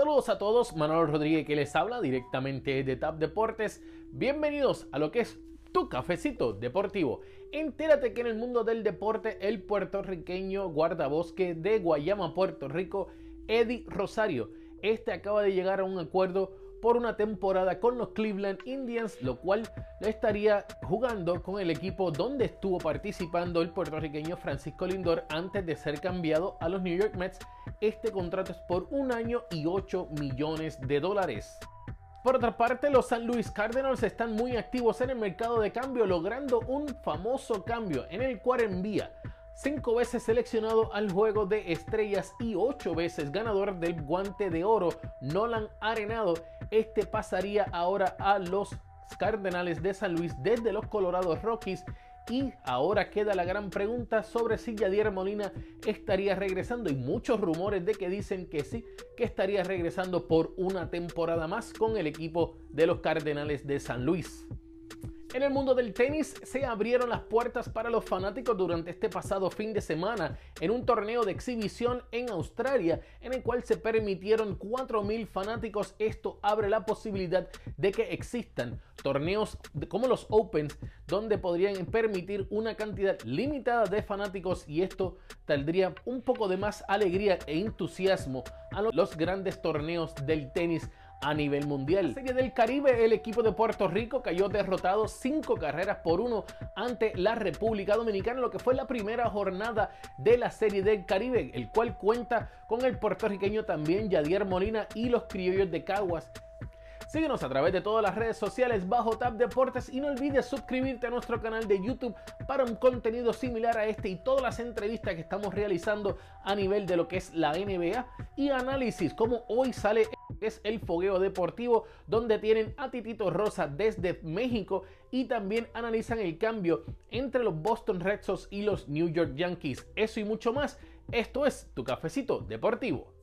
Saludos a todos, Manuel Rodríguez que les habla directamente de TAP Deportes. Bienvenidos a lo que es tu cafecito deportivo. Entérate que en el mundo del deporte el puertorriqueño guardabosque de Guayama, Puerto Rico, Eddie Rosario, este acaba de llegar a un acuerdo por una temporada con los Cleveland Indians, lo cual lo estaría jugando con el equipo donde estuvo participando el puertorriqueño Francisco Lindor antes de ser cambiado a los New York Mets. Este contrato es por un año y 8 millones de dólares. Por otra parte, los San Luis Cardinals están muy activos en el mercado de cambio, logrando un famoso cambio en el cual envía cinco veces seleccionado al juego de estrellas y ocho veces ganador del guante de oro, Nolan Arenado. Este pasaría ahora a los Cardenales de San Luis desde los Colorado Rockies. Y ahora queda la gran pregunta sobre si Yadier Molina estaría regresando. Y muchos rumores de que dicen que sí, que estaría regresando por una temporada más con el equipo de los Cardenales de San Luis. En el mundo del tenis se abrieron las puertas para los fanáticos durante este pasado fin de semana en un torneo de exhibición en Australia en el cual se permitieron 4.000 fanáticos. Esto abre la posibilidad de que existan torneos como los Opens donde podrían permitir una cantidad limitada de fanáticos y esto tendría un poco de más alegría e entusiasmo a los grandes torneos del tenis a nivel mundial. La Serie del Caribe, el equipo de Puerto Rico cayó derrotado cinco carreras por uno ante la República Dominicana, lo que fue la primera jornada de la Serie del Caribe, el cual cuenta con el puertorriqueño también Yadier Molina y los criollos de Caguas Síguenos a través de todas las redes sociales bajo Tab Deportes y no olvides suscribirte a nuestro canal de YouTube para un contenido similar a este y todas las entrevistas que estamos realizando a nivel de lo que es la NBA y análisis como hoy sale es el fogueo deportivo donde tienen a Titito Rosa desde México y también analizan el cambio entre los Boston Red Sox y los New York Yankees. Eso y mucho más. Esto es tu cafecito deportivo.